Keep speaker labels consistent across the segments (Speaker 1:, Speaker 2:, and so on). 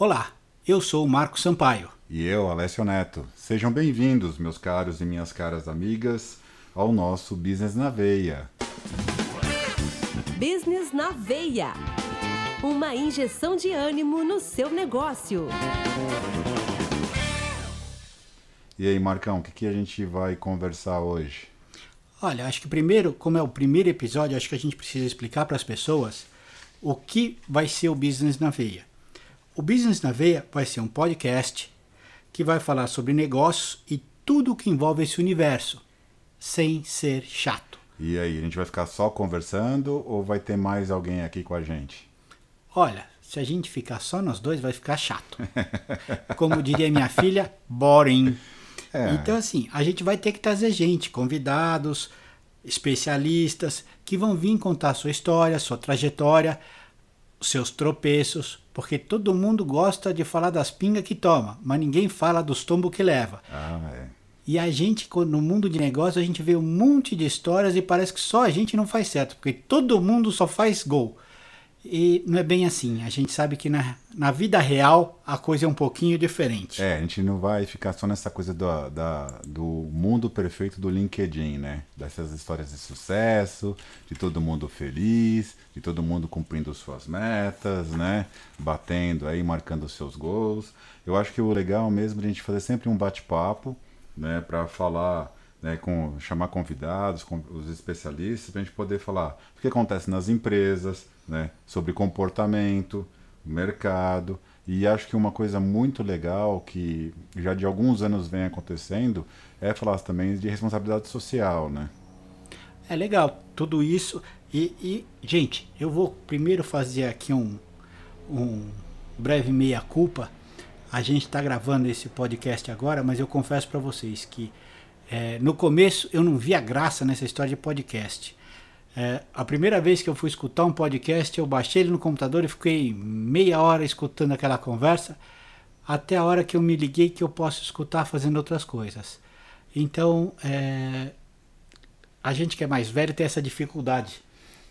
Speaker 1: Olá, eu sou o Marco Sampaio.
Speaker 2: E eu, Alessio Neto. Sejam bem-vindos, meus caros e minhas caras amigas, ao nosso Business na Veia.
Speaker 3: Business na Veia. Uma injeção de ânimo no seu negócio.
Speaker 2: E aí, Marcão, o que, que a gente vai conversar hoje?
Speaker 1: Olha, acho que primeiro, como é o primeiro episódio, acho que a gente precisa explicar para as pessoas o que vai ser o Business na Veia. O Business na Veia vai ser um podcast que vai falar sobre negócios e tudo o que envolve esse universo, sem ser chato.
Speaker 2: E aí, a gente vai ficar só conversando ou vai ter mais alguém aqui com a gente?
Speaker 1: Olha, se a gente ficar só nós dois, vai ficar chato. Como diria minha filha, boring. É. Então, assim, a gente vai ter que trazer gente, convidados, especialistas, que vão vir contar sua história, sua trajetória, seus tropeços, porque todo mundo gosta de falar das pingas que toma, mas ninguém fala dos tombos que leva.
Speaker 2: Ah, é.
Speaker 1: E a gente, no mundo de negócio, a gente vê um monte de histórias e parece que só a gente não faz certo, porque todo mundo só faz gol. E não é bem assim. A gente sabe que na, na vida real a coisa é um pouquinho diferente.
Speaker 2: É, a gente não vai ficar só nessa coisa do, da, do mundo perfeito do LinkedIn, né? Dessas histórias de sucesso, de todo mundo feliz, de todo mundo cumprindo suas metas, né? Batendo aí, marcando seus gols. Eu acho que o legal mesmo é a gente fazer sempre um bate-papo, né? Para falar né, com, chamar convidados, com os especialistas, para a gente poder falar o que acontece nas empresas, né, sobre comportamento, mercado. E acho que uma coisa muito legal que já de alguns anos vem acontecendo é falar também de responsabilidade social, né?
Speaker 1: É legal, tudo isso. E, e gente, eu vou primeiro fazer aqui um, um breve meia-culpa. A gente está gravando esse podcast agora, mas eu confesso para vocês que é, no começo eu não via graça nessa história de podcast. É, a primeira vez que eu fui escutar um podcast, eu baixei ele no computador e fiquei meia hora escutando aquela conversa, até a hora que eu me liguei que eu posso escutar fazendo outras coisas. Então, é, a gente que é mais velho tem essa dificuldade.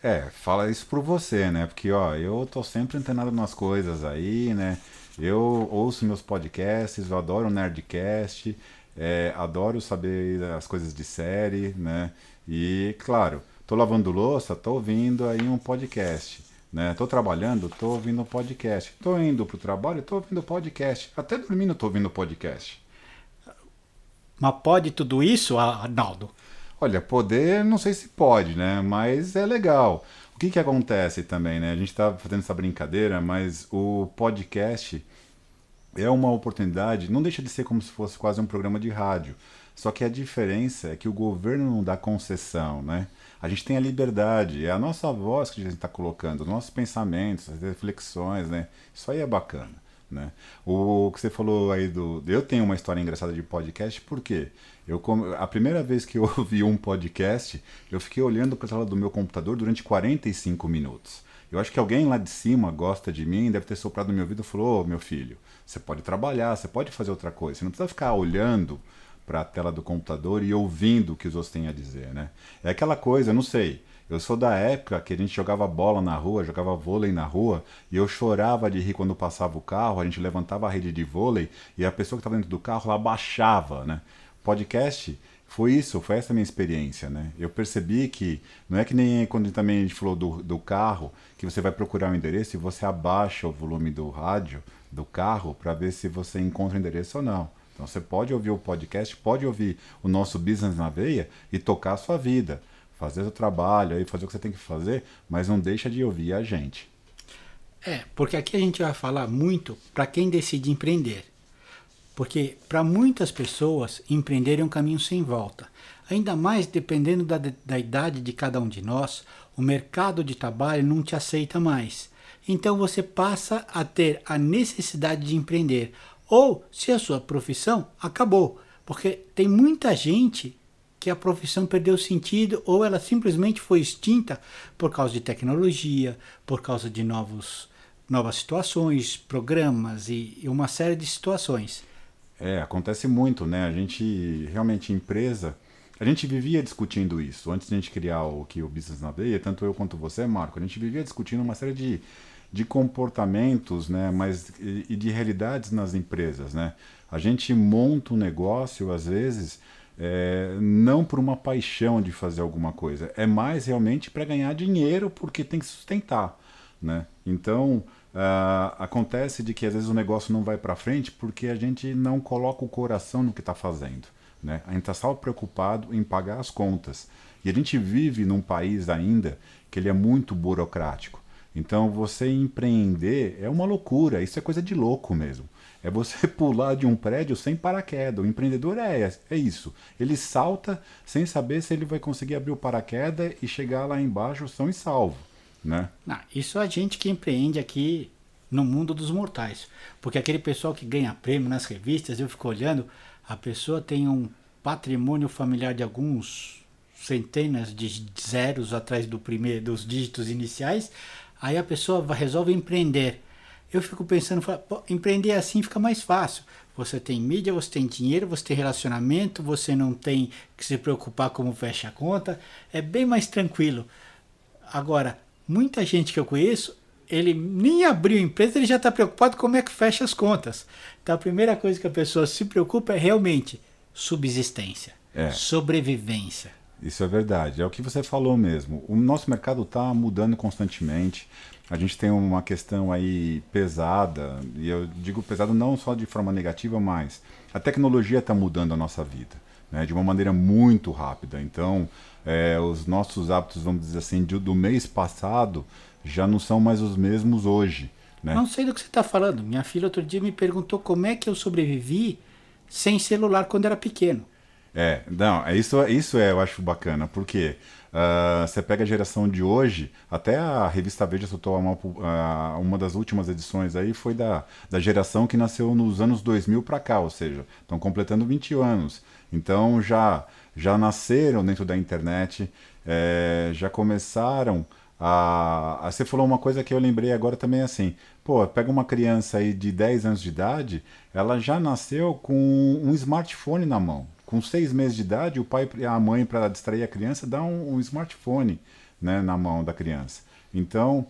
Speaker 2: É, fala isso por você, né? Porque, ó, eu tô sempre antenado nas coisas aí, né? Eu ouço meus podcasts, eu adoro o Nerdcast, é, adoro saber as coisas de série, né? E, claro, tô lavando louça, tô ouvindo aí um podcast. Né? Tô trabalhando, tô ouvindo um podcast. Tô indo pro trabalho, tô ouvindo podcast. Até dormindo tô ouvindo podcast.
Speaker 1: Mas pode tudo isso, Arnaldo?
Speaker 2: Olha, poder não sei se pode, né? Mas é legal. O que que acontece também, né? A gente tá fazendo essa brincadeira, mas o podcast é uma oportunidade, não deixa de ser como se fosse quase um programa de rádio. Só que a diferença é que o governo não dá concessão, né? A gente tem a liberdade, é a nossa voz que a gente está colocando, os nossos pensamentos, as reflexões, né? Isso aí é bacana, né? O que você falou aí do... Eu tenho uma história engraçada de podcast, por quê? Eu, a primeira vez que eu ouvi um podcast, eu fiquei olhando para a tela do meu computador durante 45 minutos. Eu acho que alguém lá de cima gosta de mim, deve ter soprado no meu ouvido e falou: Ô, oh, meu filho, você pode trabalhar, você pode fazer outra coisa. Você não precisa ficar olhando para a tela do computador e ouvindo o que os outros têm a dizer, né? É aquela coisa, não sei. Eu sou da época que a gente jogava bola na rua, jogava vôlei na rua, e eu chorava de rir quando passava o carro, a gente levantava a rede de vôlei e a pessoa que estava dentro do carro ela baixava, né? Podcast foi isso, foi essa minha experiência, né? Eu percebi que não é que nem quando também a gente falou do, do carro, que você vai procurar um endereço e você abaixa o volume do rádio do carro para ver se você encontra o endereço ou não. Então você pode ouvir o podcast, pode ouvir o nosso Business na Veia e tocar a sua vida, fazer o trabalho, aí fazer o que você tem que fazer, mas não deixa de ouvir a gente.
Speaker 1: É, porque aqui a gente vai falar muito para quem decide empreender. Porque para muitas pessoas, empreender é um caminho sem volta. Ainda mais dependendo da, da idade de cada um de nós, o mercado de trabalho não te aceita mais. Então você passa a ter a necessidade de empreender. Ou se a sua profissão acabou. Porque tem muita gente que a profissão perdeu sentido ou ela simplesmente foi extinta por causa de tecnologia, por causa de novos, novas situações, programas e, e uma série de situações.
Speaker 2: É, acontece muito, né? A gente realmente empresa, a gente vivia discutindo isso antes de a gente criar o que o Business na Veia, tanto eu quanto você, Marco, a gente vivia discutindo uma série de, de comportamentos, né, mas e, de realidades nas empresas, né? A gente monta um negócio às vezes é, não por uma paixão de fazer alguma coisa, é mais realmente para ganhar dinheiro porque tem que sustentar, né? Então uh, acontece de que às vezes o negócio não vai para frente porque a gente não coloca o coração no que está fazendo, né? A gente está só preocupado em pagar as contas e a gente vive num país ainda que ele é muito burocrático. Então você empreender é uma loucura, isso é coisa de louco mesmo. É você pular de um prédio sem paraquedas. O empreendedor é, é isso. Ele salta sem saber se ele vai conseguir abrir o paraquedas e chegar lá embaixo são e salvo. Né?
Speaker 1: Não, isso é a gente que empreende aqui no mundo dos mortais. Porque aquele pessoal que ganha prêmio nas revistas, eu fico olhando, a pessoa tem um patrimônio familiar de alguns centenas de zeros atrás do primeiro, dos dígitos iniciais, Aí a pessoa resolve empreender. Eu fico pensando, empreender assim fica mais fácil. Você tem mídia, você tem dinheiro, você tem relacionamento, você não tem que se preocupar como fecha a conta. É bem mais tranquilo. Agora, muita gente que eu conheço, ele nem abriu empresa, ele já está preocupado como é que fecha as contas. Então a primeira coisa que a pessoa se preocupa é realmente subsistência, é. sobrevivência.
Speaker 2: Isso é verdade, é o que você falou mesmo. O nosso mercado está mudando constantemente. A gente tem uma questão aí pesada, e eu digo pesada não só de forma negativa, mas a tecnologia está mudando a nossa vida né, de uma maneira muito rápida. Então, é, os nossos hábitos, vamos dizer assim, de, do mês passado já não são mais os mesmos hoje. Né?
Speaker 1: Não sei do que você está falando. Minha filha outro dia me perguntou como é que eu sobrevivi sem celular quando era pequeno.
Speaker 2: É, não, é isso, isso é, eu acho bacana, porque uh, você pega a geração de hoje, até a revista Veja soltou uma, uh, uma das últimas edições aí, foi da, da geração que nasceu nos anos 2000 para cá, ou seja, estão completando 20 anos. Então já, já nasceram dentro da internet, é, já começaram a, a, Você falou uma coisa que eu lembrei agora também assim. Pô, pega uma criança aí de 10 anos de idade, ela já nasceu com um smartphone na mão com seis meses de idade, o pai e a mãe, para distrair a criança, dá um, um smartphone né, na mão da criança. Então,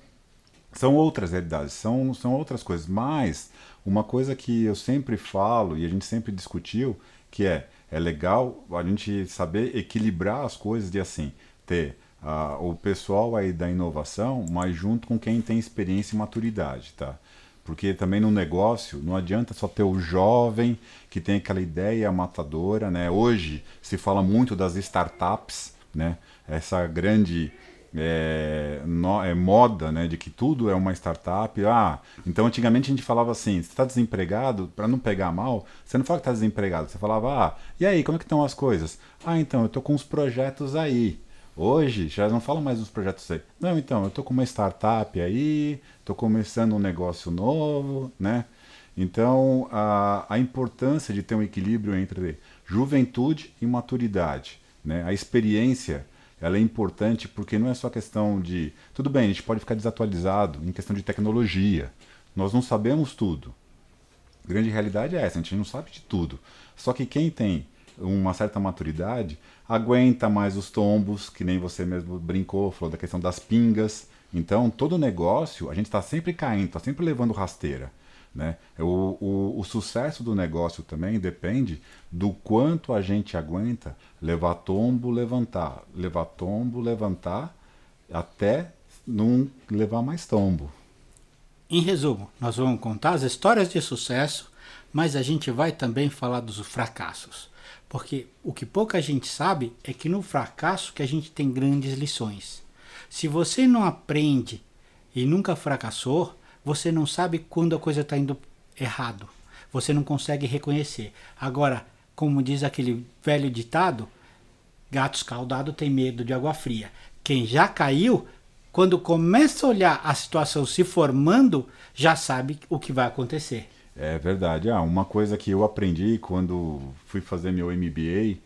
Speaker 2: são outras realidades, são, são outras coisas. Mas, uma coisa que eu sempre falo e a gente sempre discutiu, que é, é legal a gente saber equilibrar as coisas de assim, ter uh, o pessoal aí da inovação, mas junto com quem tem experiência e maturidade, tá? Porque também no negócio não adianta só ter o jovem que tem aquela ideia matadora, né? Hoje se fala muito das startups, né? Essa grande é, no, é, moda, né? De que tudo é uma startup. Ah, então antigamente a gente falava assim: você está desempregado, para não pegar mal, você não fala que está desempregado, você falava: ah, e aí, como é que estão as coisas? Ah, então eu tô com uns projetos aí. Hoje já não falo mais dos projetos aí. Não, então, eu estou com uma startup aí, estou começando um negócio novo, né? Então, a, a importância de ter um equilíbrio entre juventude e maturidade. Né? A experiência ela é importante porque não é só questão de. Tudo bem, a gente pode ficar desatualizado em questão de tecnologia. Nós não sabemos tudo. A grande realidade é essa, a gente não sabe de tudo. Só que quem tem uma certa maturidade aguenta mais os tombos, que nem você mesmo brincou, falou da questão das pingas. Então, todo negócio, a gente está sempre caindo, está sempre levando rasteira. Né? O, o, o, sucesso do negócio também depende do quanto a gente aguenta levar tombo, levantar, levar tombo, levantar, até não levar mais tombo.
Speaker 1: Em resumo, nós vamos contar as histórias de sucesso, mas a gente vai também falar dos fracassos. Porque o que pouca gente sabe é que no fracasso que a gente tem grandes lições. Se você não aprende e nunca fracassou, você não sabe quando a coisa está indo errado. Você não consegue reconhecer. Agora, como diz aquele velho ditado, gato escaldado tem medo de água fria. Quem já caiu, quando começa a olhar a situação se formando, já sabe o que vai acontecer.
Speaker 2: É verdade. Ah, uma coisa que eu aprendi quando fui fazer meu MBA,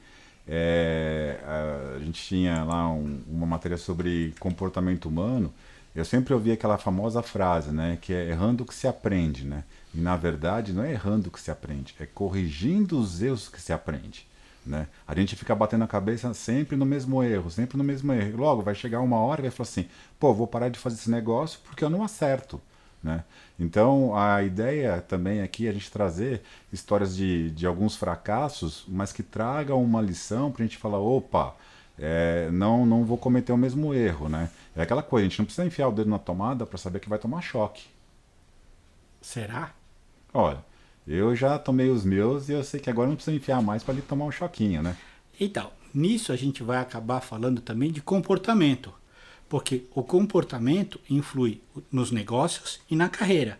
Speaker 2: é, a gente tinha lá um, uma matéria sobre comportamento humano. Eu sempre ouvi aquela famosa frase, né, que é errando que se aprende, né? E na verdade não é errando que se aprende, é corrigindo os erros que se aprende. Né? A gente fica batendo a cabeça sempre no mesmo erro, sempre no mesmo erro. Logo vai chegar uma hora e vai falar assim: pô, vou parar de fazer esse negócio porque eu não acerto. Né? Então, a ideia também aqui é a gente trazer histórias de, de alguns fracassos, mas que tragam uma lição para a gente falar: opa, é, não, não vou cometer o mesmo erro. Né? É aquela coisa, a gente não precisa enfiar o dedo na tomada para saber que vai tomar choque.
Speaker 1: Será?
Speaker 2: Olha, eu já tomei os meus e eu sei que agora não precisa enfiar mais para ele tomar um choquinho, né?
Speaker 1: Então, nisso a gente vai acabar falando também de comportamento, porque o comportamento influi nos negócios e na carreira.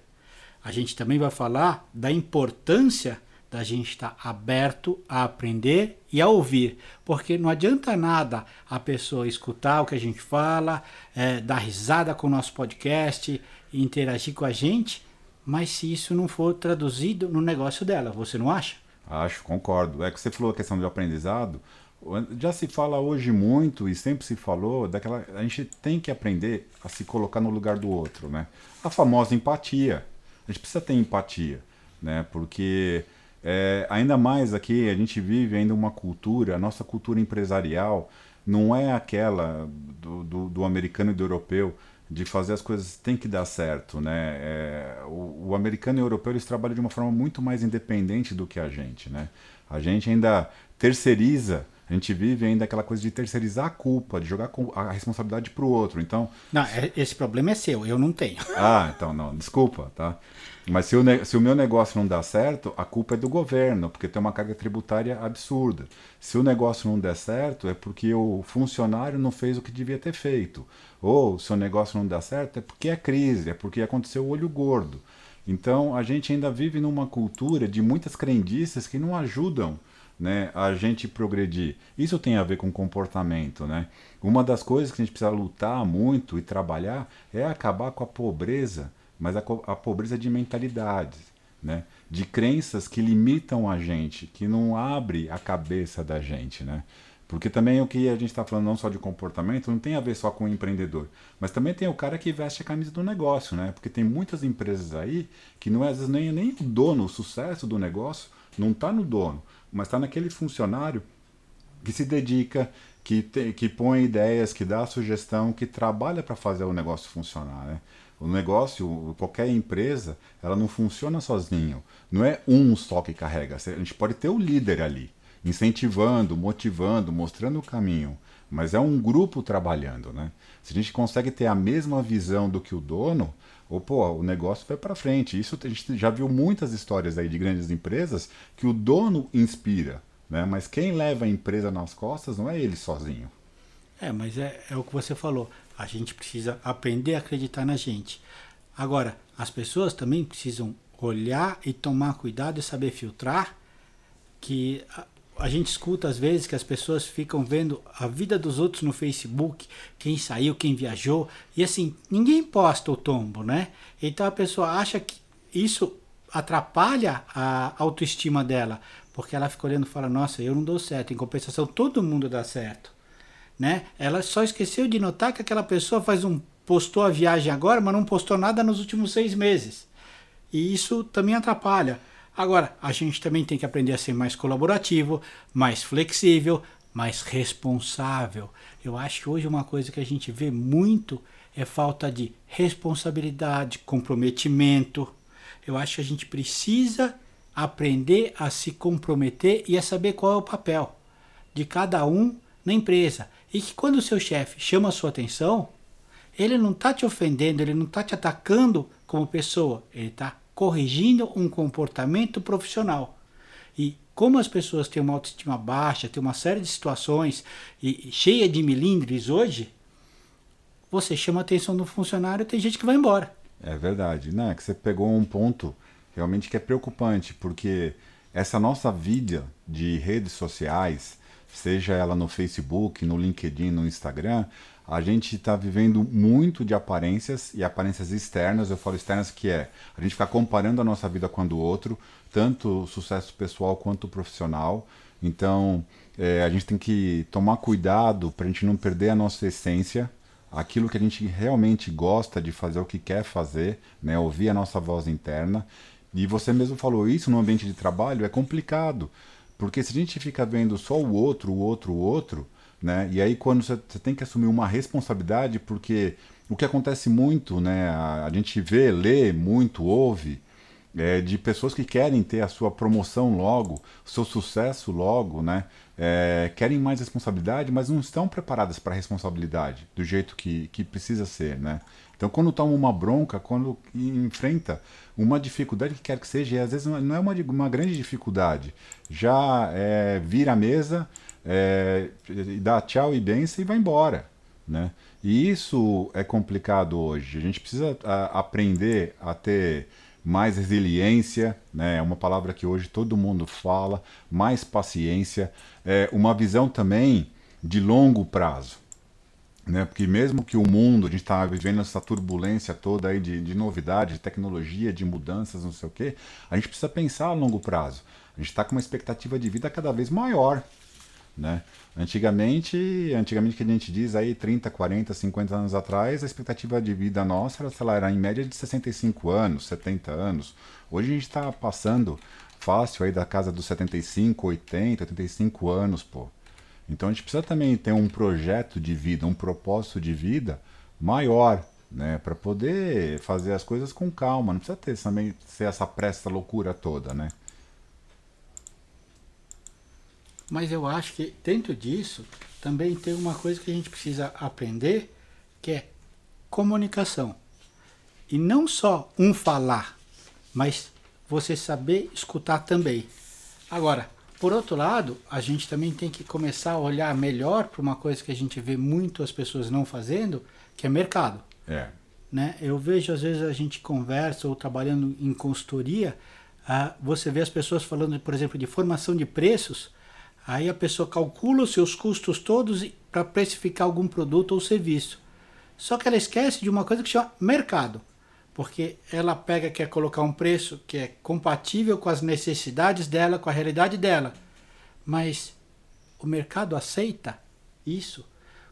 Speaker 1: A gente também vai falar da importância da gente estar aberto a aprender e a ouvir, porque não adianta nada a pessoa escutar o que a gente fala, é, dar risada com o nosso podcast, interagir com a gente, mas se isso não for traduzido no negócio dela, você não acha?
Speaker 2: Acho, concordo. É que você falou a questão do aprendizado. Já se fala hoje muito e sempre se falou daquela. A gente tem que aprender a se colocar no lugar do outro, né? A famosa empatia. A gente precisa ter empatia, né? Porque é, ainda mais aqui a gente vive ainda uma cultura, a nossa cultura empresarial não é aquela do, do, do americano e do europeu de fazer as coisas tem que dar certo, né? É, o, o, americano e o europeu eles trabalham de uma forma muito mais independente do que a gente, né? A gente ainda terceiriza, a gente vive ainda aquela coisa de terceirizar a culpa, de jogar a responsabilidade para o outro. Então,
Speaker 1: não, é, esse problema é seu, eu não tenho.
Speaker 2: Ah, então não, desculpa, tá? Mas se o, se o meu negócio não dá certo, a culpa é do governo, porque tem uma carga tributária absurda. Se o negócio não der certo, é porque o funcionário não fez o que devia ter feito. Ou se o negócio não dá certo, é porque é crise, é porque aconteceu o olho gordo. Então a gente ainda vive numa cultura de muitas crendices que não ajudam né, a gente progredir. Isso tem a ver com comportamento. Né? Uma das coisas que a gente precisa lutar muito e trabalhar é acabar com a pobreza mas a, a pobreza de mentalidades, né? de crenças que limitam a gente, que não abre a cabeça da gente. Né? Porque também o que a gente está falando não só de comportamento, não tem a ver só com o empreendedor, mas também tem o cara que veste a camisa do negócio, né? Porque tem muitas empresas aí que não é às vezes nem, nem o dono, o sucesso do negócio não está no dono, mas está naquele funcionário que se dedica, que, te, que põe ideias, que dá sugestão, que trabalha para fazer o negócio funcionar, né? O negócio, qualquer empresa, ela não funciona sozinho. Não é um só que carrega. A gente pode ter o líder ali, incentivando, motivando, mostrando o caminho. Mas é um grupo trabalhando, né? Se a gente consegue ter a mesma visão do que o dono, ou, pô, o negócio vai para frente. Isso a gente já viu muitas histórias aí de grandes empresas que o dono inspira, né? Mas quem leva a empresa nas costas não é ele sozinho.
Speaker 1: É, mas é, é o que você falou. A gente precisa aprender a acreditar na gente. Agora, as pessoas também precisam olhar e tomar cuidado e saber filtrar que a, gente escuta às vezes que as pessoas ficam vendo a vida dos outros no Facebook, quem saiu, quem viajou, e assim, ninguém posta o tombo, né? Então a pessoa acha que isso atrapalha a autoestima dela, porque ela fica olhando e fala: "Nossa, eu não dou certo". Em compensação, todo mundo dá certo né? Ela só esqueceu de notar que aquela pessoa faz um postou a viagem agora, mas não postou nada nos últimos seis meses. E isso também atrapalha. Agora, a gente também tem que aprender a ser mais colaborativo, mais flexível, mais responsável. Eu acho que hoje uma coisa que a gente vê muito é falta de responsabilidade, comprometimento. Eu acho que a gente precisa aprender a se comprometer e a saber qual é o papel de cada um na empresa. E que quando o seu chefe chama a sua atenção, ele não está te ofendendo, ele não está te atacando como pessoa, ele está corrigindo um comportamento profissional. E como as pessoas têm uma autoestima baixa, têm uma série de situações e, cheia de milindres hoje, você chama a atenção do funcionário, tem gente que vai embora.
Speaker 2: É verdade, né? Que você pegou um ponto realmente que é preocupante, porque essa nossa vida de redes sociais, seja ela no Facebook, no LinkedIn, no Instagram, a gente está vivendo muito de aparências e aparências externas. Eu falo externas que é a gente ficar comparando a nossa vida com a do outro, tanto o sucesso pessoal quanto o profissional. Então, é, a gente tem que tomar cuidado para a gente não perder a nossa essência, aquilo que a gente realmente gosta de fazer, o que quer fazer, né? ouvir a nossa voz interna. E você mesmo falou isso no ambiente de trabalho, é complicado. Porque se a gente fica vendo só o outro, o outro, o outro, né? E aí quando você, tem que assumir uma responsabilidade, porque o que acontece muito, né? A, a gente vê, lê muito, ouve é, de pessoas que querem ter a sua promoção logo, seu sucesso logo, né? É, querem mais responsabilidade, mas não estão preparadas para a responsabilidade do jeito que, que precisa ser, né? Então, quando toma uma bronca, quando enfrenta uma dificuldade que quer que seja, e às vezes não é uma, uma grande dificuldade, já é, vira a mesa, é, dá tchau e benção e vai embora, né? E isso é complicado hoje. A gente precisa a, aprender a ter mais resiliência, né? é uma palavra que hoje todo mundo fala, mais paciência, é uma visão também de longo prazo. Né? Porque mesmo que o mundo, a gente está vivendo essa turbulência toda aí de, de novidade, de tecnologia, de mudanças, não sei o quê, a gente precisa pensar a longo prazo. A gente está com uma expectativa de vida cada vez maior. Né? Antigamente, antigamente que a gente diz aí 30, 40, 50 anos atrás, a expectativa de vida nossa sei lá, era em média de 65 anos, 70 anos. Hoje a gente está passando fácil aí da casa dos 75, 80, 85 anos, pô. Então a gente precisa também ter um projeto de vida, um propósito de vida maior, né, para poder fazer as coisas com calma. Não precisa ter também ser essa pressa loucura toda, né?
Speaker 1: Mas eu acho que dentro disso também tem uma coisa que a gente precisa aprender, que é comunicação. E não só um falar, mas você saber escutar também. Agora, por outro lado, a gente também tem que começar a olhar melhor para uma coisa que a gente vê muito as pessoas não fazendo, que é mercado.
Speaker 2: É.
Speaker 1: Né? Eu vejo, às vezes, a gente conversa ou trabalhando em consultoria, ah, você vê as pessoas falando, por exemplo, de formação de preços, Aí a pessoa calcula os seus custos todos para precificar algum produto ou serviço. Só que ela esquece de uma coisa que chama mercado. Porque ela pega quer colocar um preço que é compatível com as necessidades dela, com a realidade dela. Mas o mercado aceita isso?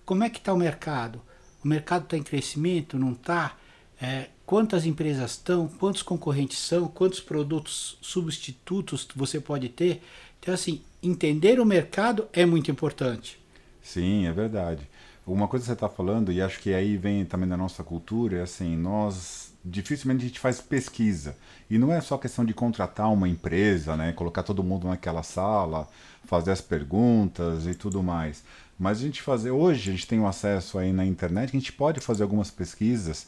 Speaker 1: Como é que está o mercado? O mercado está em crescimento? Não está? É, quantas empresas estão? Quantos concorrentes são? Quantos produtos substitutos você pode ter? Então, assim, entender o mercado é muito importante.
Speaker 2: Sim, é verdade. Uma coisa que você está falando, e acho que aí vem também da nossa cultura, é assim, nós dificilmente a gente faz pesquisa. E não é só questão de contratar uma empresa, né, colocar todo mundo naquela sala, fazer as perguntas e tudo mais. Mas a gente fazer, hoje a gente tem um acesso aí na internet, a gente pode fazer algumas pesquisas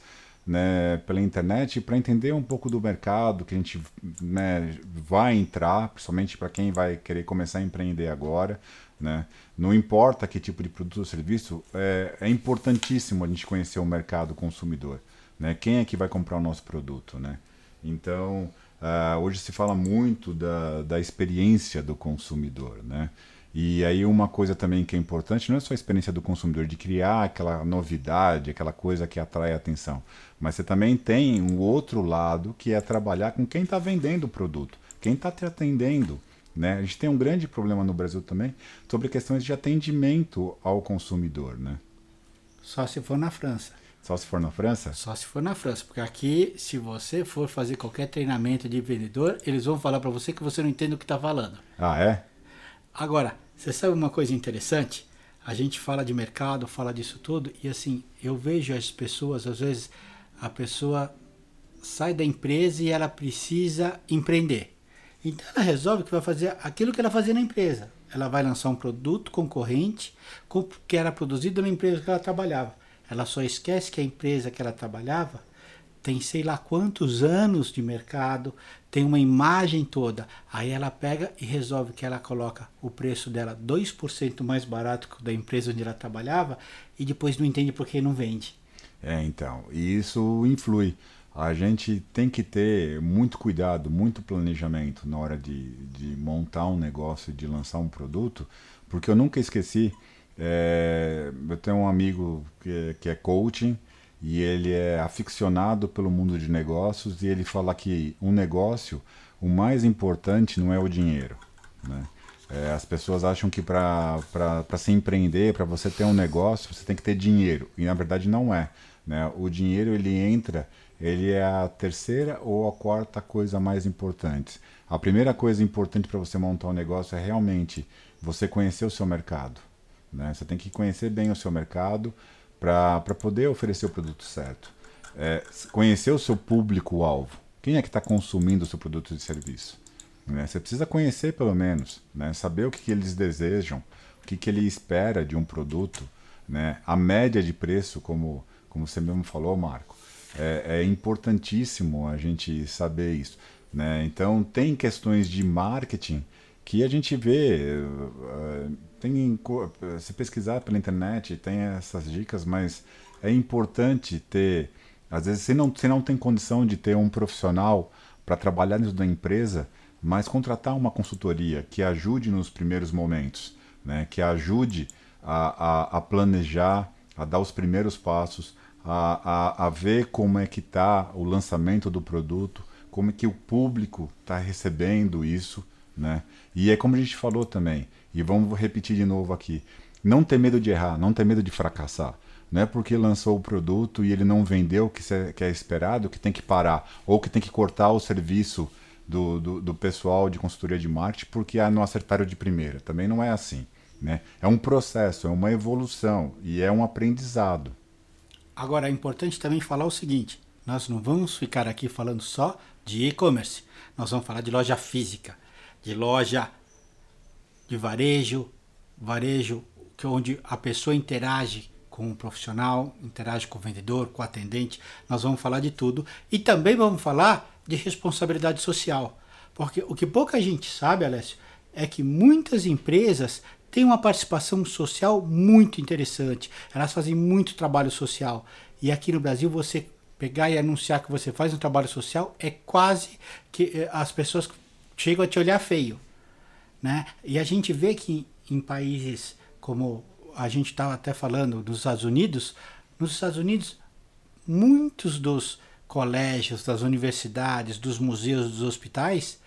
Speaker 2: né, pela internet para entender um pouco do mercado que a gente né, vai entrar, principalmente para quem vai querer começar a empreender agora. Né? Não importa que tipo de produto ou serviço, é, é importantíssimo a gente conhecer o mercado consumidor. Né? Quem é que vai comprar o nosso produto? Né? Então, uh, hoje se fala muito da, da experiência do consumidor. Né? E aí uma coisa também que é importante não é só a experiência do consumidor de criar aquela novidade, aquela coisa que atrai a atenção, mas você também tem um outro lado que é trabalhar com quem está vendendo o produto, quem está te atendendo. Né? A gente tem um grande problema no Brasil também sobre questões de atendimento ao consumidor. Né?
Speaker 1: Só se for na França.
Speaker 2: Só se for na França?
Speaker 1: Só se for na França, porque aqui, se você for fazer qualquer treinamento de vendedor, eles vão falar para você que você não entende o que está falando.
Speaker 2: Ah, é?
Speaker 1: Agora, você sabe uma coisa interessante? A gente fala de mercado, fala disso tudo, e assim, eu vejo as pessoas, às vezes, a pessoa sai da empresa e ela precisa empreender. Então ela resolve que vai fazer aquilo que ela fazia na empresa. Ela vai lançar um produto concorrente que era produzido na empresa que ela trabalhava. Ela só esquece que a empresa que ela trabalhava tem sei lá quantos anos de mercado, tem uma imagem toda. Aí ela pega e resolve que ela coloca o preço dela 2% mais barato que o da empresa onde ela trabalhava e depois não entende por que não vende.
Speaker 2: É, então, e isso influi. A gente tem que ter muito cuidado, muito planejamento na hora de, de montar um negócio, de lançar um produto, porque eu nunca esqueci. É, eu tenho um amigo que, que é coaching, e ele é aficionado pelo mundo de negócios e ele fala que um negócio, o mais importante não é o dinheiro. Né? É, as pessoas acham que para se empreender, para você ter um negócio, você tem que ter dinheiro. E na verdade não é. Né? O dinheiro ele entra, ele é a terceira ou a quarta coisa mais importante. A primeira coisa importante para você montar um negócio é realmente você conhecer o seu mercado. Né? Você tem que conhecer bem o seu mercado, para poder oferecer o produto certo. É, conhecer o seu público-alvo. Quem é que está consumindo o seu produto e serviço? Né? Você precisa conhecer pelo menos, né? saber o que, que eles desejam, o que, que ele espera de um produto, né? a média de preço, como, como você mesmo falou, Marco. É, é importantíssimo a gente saber isso. Né? Então, tem questões de marketing que a gente vê. Uh, tem, se pesquisar pela internet, tem essas dicas, mas é importante ter. Às vezes, você não, não tem condição de ter um profissional para trabalhar dentro da empresa, mas contratar uma consultoria que ajude nos primeiros momentos, né? que ajude a, a, a planejar, a dar os primeiros passos, a, a, a ver como é que está o lançamento do produto, como é que o público está recebendo isso, né? E é como a gente falou também, e vamos repetir de novo aqui, não ter medo de errar, não ter medo de fracassar. Não é porque lançou o produto e ele não vendeu o que, é esperado que tem que parar, ou que tem que cortar o serviço do, do, do pessoal de consultoria de marketing porque ah, não acertaram de primeira. Também não é assim. Né? É um processo, é uma evolução e é um aprendizado.
Speaker 1: Agora é importante também falar o seguinte: nós não vamos ficar aqui falando só de e-commerce. Nós vamos falar de loja física, de loja de varejo, varejo que onde a pessoa interage com o profissional, interage com o vendedor, com o atendente. Nós vamos falar de tudo e também vamos falar de responsabilidade social. Porque o que pouca gente sabe, Alessio, é que muitas empresas têm uma participação social muito interessante. Elas fazem muito trabalho social. E aqui no Brasil você pegar e anunciar que você faz um trabalho social é quase que eh, as pessoas chegam a te olhar feio, né? E a gente vê que em países como a gente estava até falando dos Estados Unidos, nos Estados Unidos muitos dos colégios, das universidades, dos museus, dos hospitais,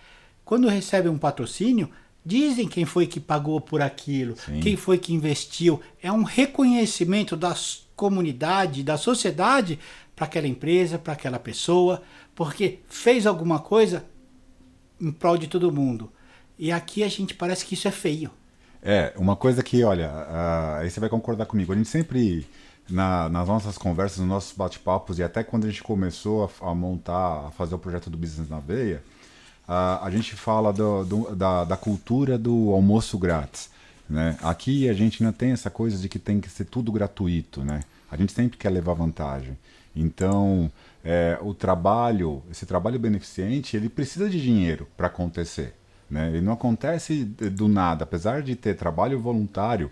Speaker 1: quando recebem um patrocínio, dizem quem foi que pagou por aquilo, Sim. quem foi que investiu. É um reconhecimento da comunidade, da sociedade para aquela empresa, para aquela pessoa, porque fez alguma coisa em prol de todo mundo. E aqui a gente parece que isso é feio.
Speaker 2: É, uma coisa que, olha, uh, aí você vai concordar comigo, a gente sempre, na, nas nossas conversas, nos nossos bate-papos, e até quando a gente começou a, a, montar, a fazer o projeto do Business na Veia, uh, a gente fala do, do, da, da cultura do almoço grátis. Né? Aqui a gente não tem essa coisa de que tem que ser tudo gratuito, né? A gente sempre quer levar vantagem. Então, é, o trabalho, esse trabalho beneficente, ele precisa de dinheiro para acontecer. Né? Ele não acontece do nada. Apesar de ter trabalho voluntário,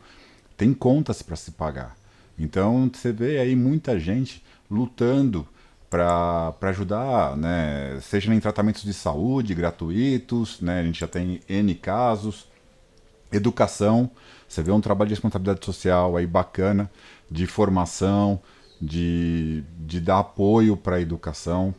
Speaker 2: tem contas para se pagar. Então, você vê aí muita gente lutando para ajudar, né? seja em tratamentos de saúde gratuitos, né? a gente já tem N casos, educação, você vê um trabalho de responsabilidade social aí bacana, de formação, de, de dar apoio para a educação.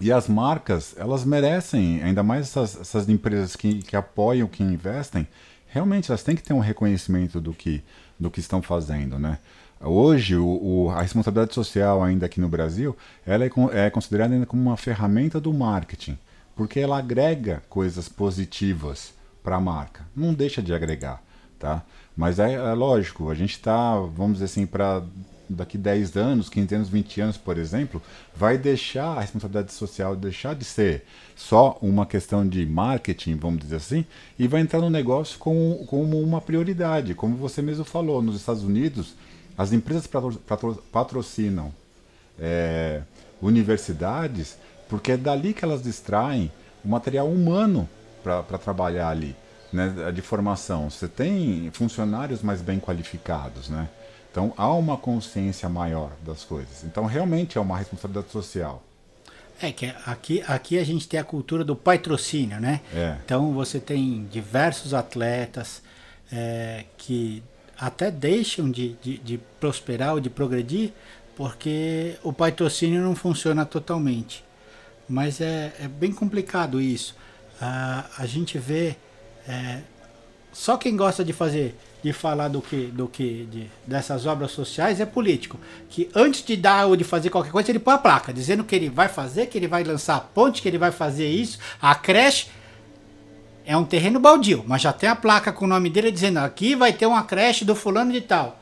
Speaker 2: E as marcas, elas merecem, ainda mais essas, essas empresas que, que apoiam, que investem, realmente elas têm que ter um reconhecimento do que, do que estão fazendo, né? Hoje, o, o, a responsabilidade social ainda aqui no Brasil, ela é, é considerada ainda como uma ferramenta do marketing, porque ela agrega coisas positivas para a marca. Não deixa de agregar, tá? Mas é, é lógico, a gente está, vamos dizer assim, para daqui 10 anos, 15 anos, 20 anos, por exemplo, vai deixar a responsabilidade social deixar de ser só uma questão de marketing, vamos dizer assim, e vai entrar no negócio como, como uma prioridade. Como você mesmo falou, nos Estados Unidos, as empresas patrocinam é, universidades porque é dali que elas distraem o material humano para trabalhar ali, né, de formação. Você tem funcionários mais bem qualificados, né? Então há uma consciência maior das coisas. Então realmente é uma responsabilidade social.
Speaker 1: É que aqui, aqui a gente tem a cultura do patrocínio, né? É. Então você tem diversos atletas é, que até deixam de, de, de, prosperar ou de progredir porque o patrocínio não funciona totalmente. Mas é, é bem complicado isso. Ah, a gente vê é, só quem gosta de fazer de falar do que, do que de, dessas obras sociais é político. Que antes de dar ou de fazer qualquer coisa, ele põe a placa, dizendo que ele vai fazer, que ele vai lançar a ponte, que ele vai fazer isso. A creche é um terreno baldio, mas já tem a placa com o nome dele dizendo aqui vai ter uma creche do fulano de tal.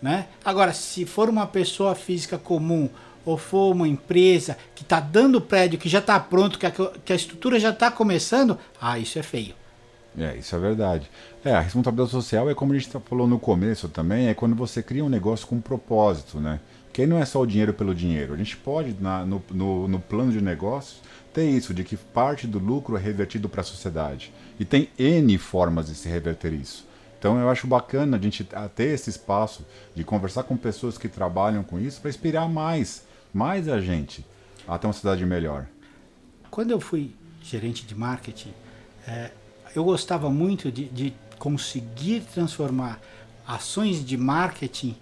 Speaker 1: Né? Agora, se for uma pessoa física comum ou for uma empresa que está dando prédio que já está pronto, que a, que a estrutura já está começando, ah, isso é feio.
Speaker 2: É, isso é verdade. É, a responsabilidade social é como a gente tá falou no começo também, é quando você cria um negócio com um propósito, né? Que aí não é só o dinheiro pelo dinheiro. A gente pode, na, no, no, no plano de negócios, ter isso, de que parte do lucro é revertido para a sociedade. E tem N formas de se reverter isso. Então eu acho bacana a gente ter esse espaço de conversar com pessoas que trabalham com isso para inspirar mais, mais a gente a ter uma cidade melhor.
Speaker 1: Quando eu fui gerente de marketing, é, eu gostava muito de, de conseguir transformar ações de marketing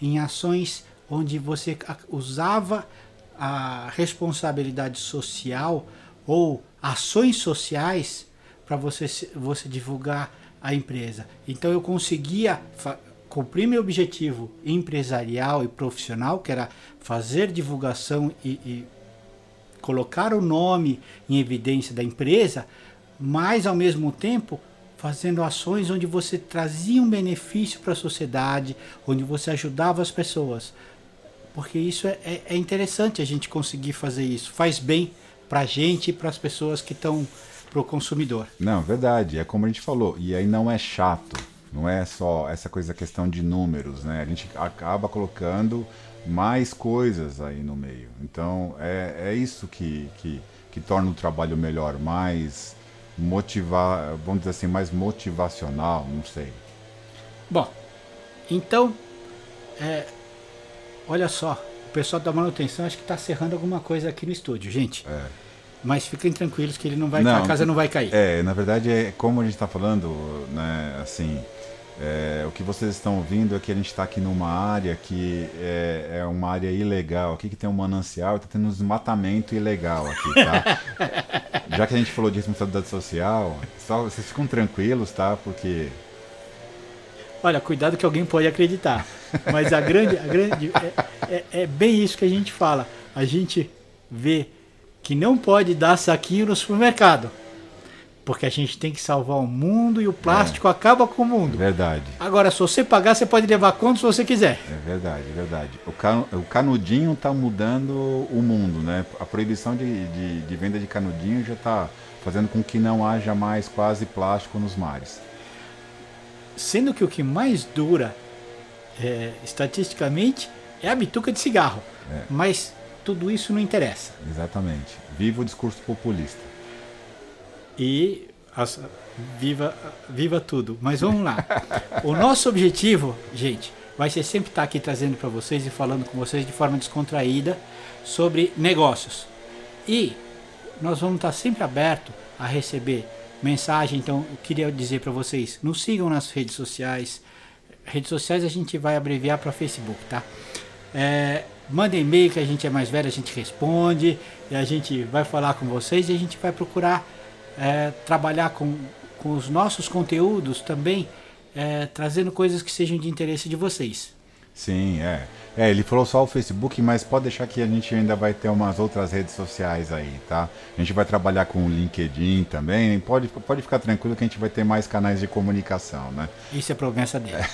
Speaker 1: em ações onde você usava a responsabilidade social ou ações sociais para você, você divulgar a empresa. Então eu conseguia cumprir meu objetivo empresarial e profissional, que era fazer divulgação e, e colocar o nome em evidência da empresa, mas ao mesmo tempo fazendo ações onde você trazia um benefício para a sociedade, onde você ajudava as pessoas. Porque isso é, é, é interessante a gente conseguir fazer isso. Faz bem para a gente e para as pessoas que estão para o consumidor.
Speaker 2: Não, verdade. É como a gente falou. E aí não é chato. Não é só essa coisa questão de números, né? A gente acaba colocando mais coisas aí no meio. Então é, é isso que, que, que torna o trabalho melhor, mais motivar, vamos dizer assim, mais motivacional, não sei.
Speaker 1: Bom, então, é, olha só, o pessoal da manutenção acho que está serrando alguma coisa aqui no estúdio, gente. É. Mas fiquem tranquilos que ele não vai, não, a casa não vai cair.
Speaker 2: É, na verdade é como a gente está falando, né, assim, é, o que vocês estão ouvindo é que a gente está aqui numa área que é, é, uma área ilegal, aqui que tem um manancial, está tendo um desmatamento ilegal aqui, tá? Já que a gente falou de responsabilidade social, só vocês ficam tranquilos, tá? Porque.
Speaker 1: Olha, cuidado que alguém pode acreditar. Mas a grande. A grande é, é, é bem isso que a gente fala. A gente vê que não pode dar saquinho no supermercado. Porque a gente tem que salvar o mundo e o plástico é. acaba com o mundo.
Speaker 2: Verdade.
Speaker 1: Agora, se você pagar, você pode levar quanto você quiser.
Speaker 2: É verdade, é verdade. O, can, o canudinho está mudando o mundo, né? A proibição de, de, de venda de canudinho já está fazendo com que não haja mais quase plástico nos mares.
Speaker 1: Sendo que o que mais dura, é, estatisticamente, é a bituca de cigarro. É. Mas tudo isso não interessa.
Speaker 2: Exatamente. Viva o discurso populista
Speaker 1: e as, viva, viva tudo. Mas vamos lá. o nosso objetivo, gente, vai ser sempre estar aqui trazendo para vocês e falando com vocês de forma descontraída sobre negócios. E nós vamos estar sempre aberto a receber mensagem. Então, eu queria dizer para vocês, nos sigam nas redes sociais. Redes sociais a gente vai abreviar para Facebook, tá? É, mandem e-mail que a gente é mais velho, a gente responde e a gente vai falar com vocês e a gente vai procurar é, trabalhar com, com os nossos conteúdos também, é, trazendo coisas que sejam de interesse de vocês.
Speaker 2: Sim, é. É, ele falou só o Facebook, mas pode deixar que a gente ainda vai ter umas outras redes sociais aí, tá? A gente vai trabalhar com o LinkedIn também. Pode, pode ficar tranquilo que a gente vai ter mais canais de comunicação, né?
Speaker 1: Isso é promessa dele. É.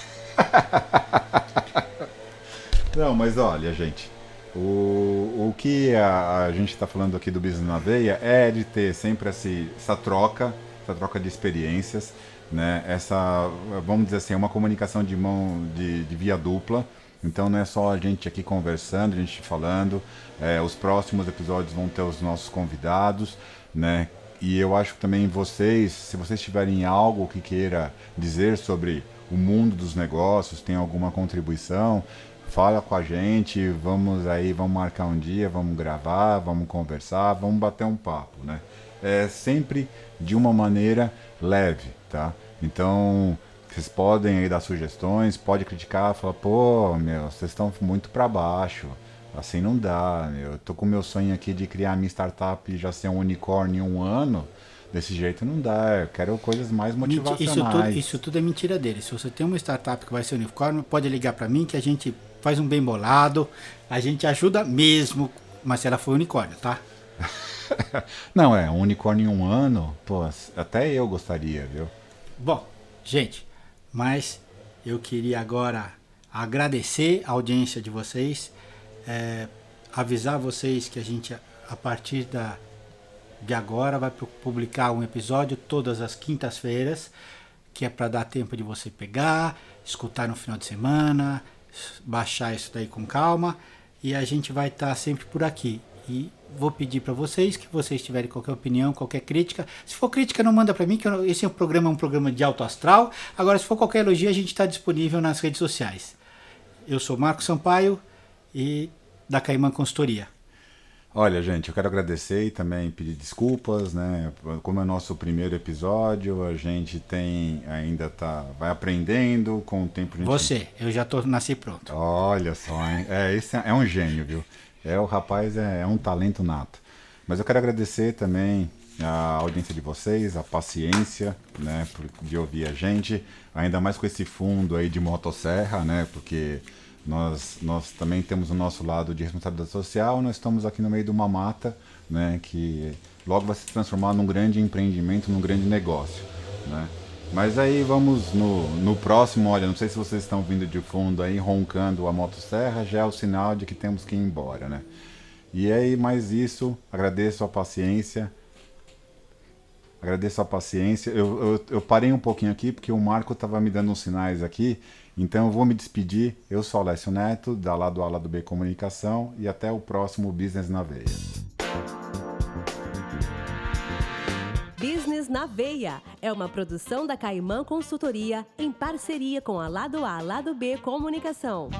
Speaker 2: Não, mas olha, gente. O, o que a, a gente está falando aqui do Business na Veia é de ter sempre esse, essa troca, essa troca de experiências, né? Essa, vamos dizer assim, uma comunicação de mão de, de via dupla. Então não é só a gente aqui conversando, a gente falando. É, os próximos episódios vão ter os nossos convidados, né? E eu acho que também vocês, se vocês tiverem algo que queira dizer sobre o mundo dos negócios, tem alguma contribuição, fala com a gente, vamos aí, vamos marcar um dia, vamos gravar, vamos conversar, vamos bater um papo, né? É sempre de uma maneira leve, tá? Então, vocês podem aí dar sugestões, pode criticar, falar, pô, meu, vocês estão muito para baixo. Assim não dá, eu tô com o meu sonho aqui de criar minha startup e já ser um unicórnio em um ano. Desse jeito não dá, eu quero coisas mais motivacionais.
Speaker 1: Isso tudo, isso tudo é mentira dele. Se você tem uma startup que vai ser unicórnio, pode ligar para mim que a gente faz um bem bolado, a gente ajuda mesmo, mas ela for unicórnio, tá?
Speaker 2: Não, é, um unicórnio em um ano, pô, até eu gostaria, viu?
Speaker 1: Bom, gente, mas eu queria agora agradecer a audiência de vocês, é, avisar vocês que a gente, a partir da, de agora, vai publicar um episódio todas as quintas-feiras, que é para dar tempo de você pegar, escutar no final de semana, baixar isso daí com calma, e a gente vai estar tá sempre por aqui. E vou pedir para vocês que vocês tiverem qualquer opinião, qualquer crítica. Se for crítica, não manda para mim, que eu, esse é um programa, um programa de alto astral. Agora, se for qualquer elogio, a gente está disponível nas redes sociais. Eu sou Marco Sampaio e da Caimã Consultoria.
Speaker 2: Olha, gente, eu quero agradecer e também pedir desculpas, né? Como é nosso primeiro episódio, a gente tem ainda tá vai aprendendo com o tempo. Gente...
Speaker 1: Você, eu já tô nasci pronto.
Speaker 2: Olha só, hein? É, esse é um gênio, viu? É o rapaz é, é um talento nato. Mas eu quero agradecer também a audiência de vocês, a paciência, né, de ouvir a gente, ainda mais com esse fundo aí de motosserra, né, porque nós, nós também temos o nosso lado de responsabilidade social, nós estamos aqui no meio de uma mata, né, que logo vai se transformar num grande empreendimento, num grande negócio, né. Mas aí vamos no, no próximo, olha, não sei se vocês estão vindo de fundo aí, roncando a motosserra, já é o sinal de que temos que ir embora, né? E aí, mais isso, agradeço a paciência, agradeço a paciência. Eu, eu, eu parei um pouquinho aqui porque o Marco estava me dando uns sinais aqui, então eu vou me despedir. Eu sou Alessio Neto, da Lado A Lado B Comunicação, e até o próximo Business na Veia.
Speaker 3: Business na Veia é uma produção da Caimã Consultoria em parceria com a Lado A Lado B Comunicação.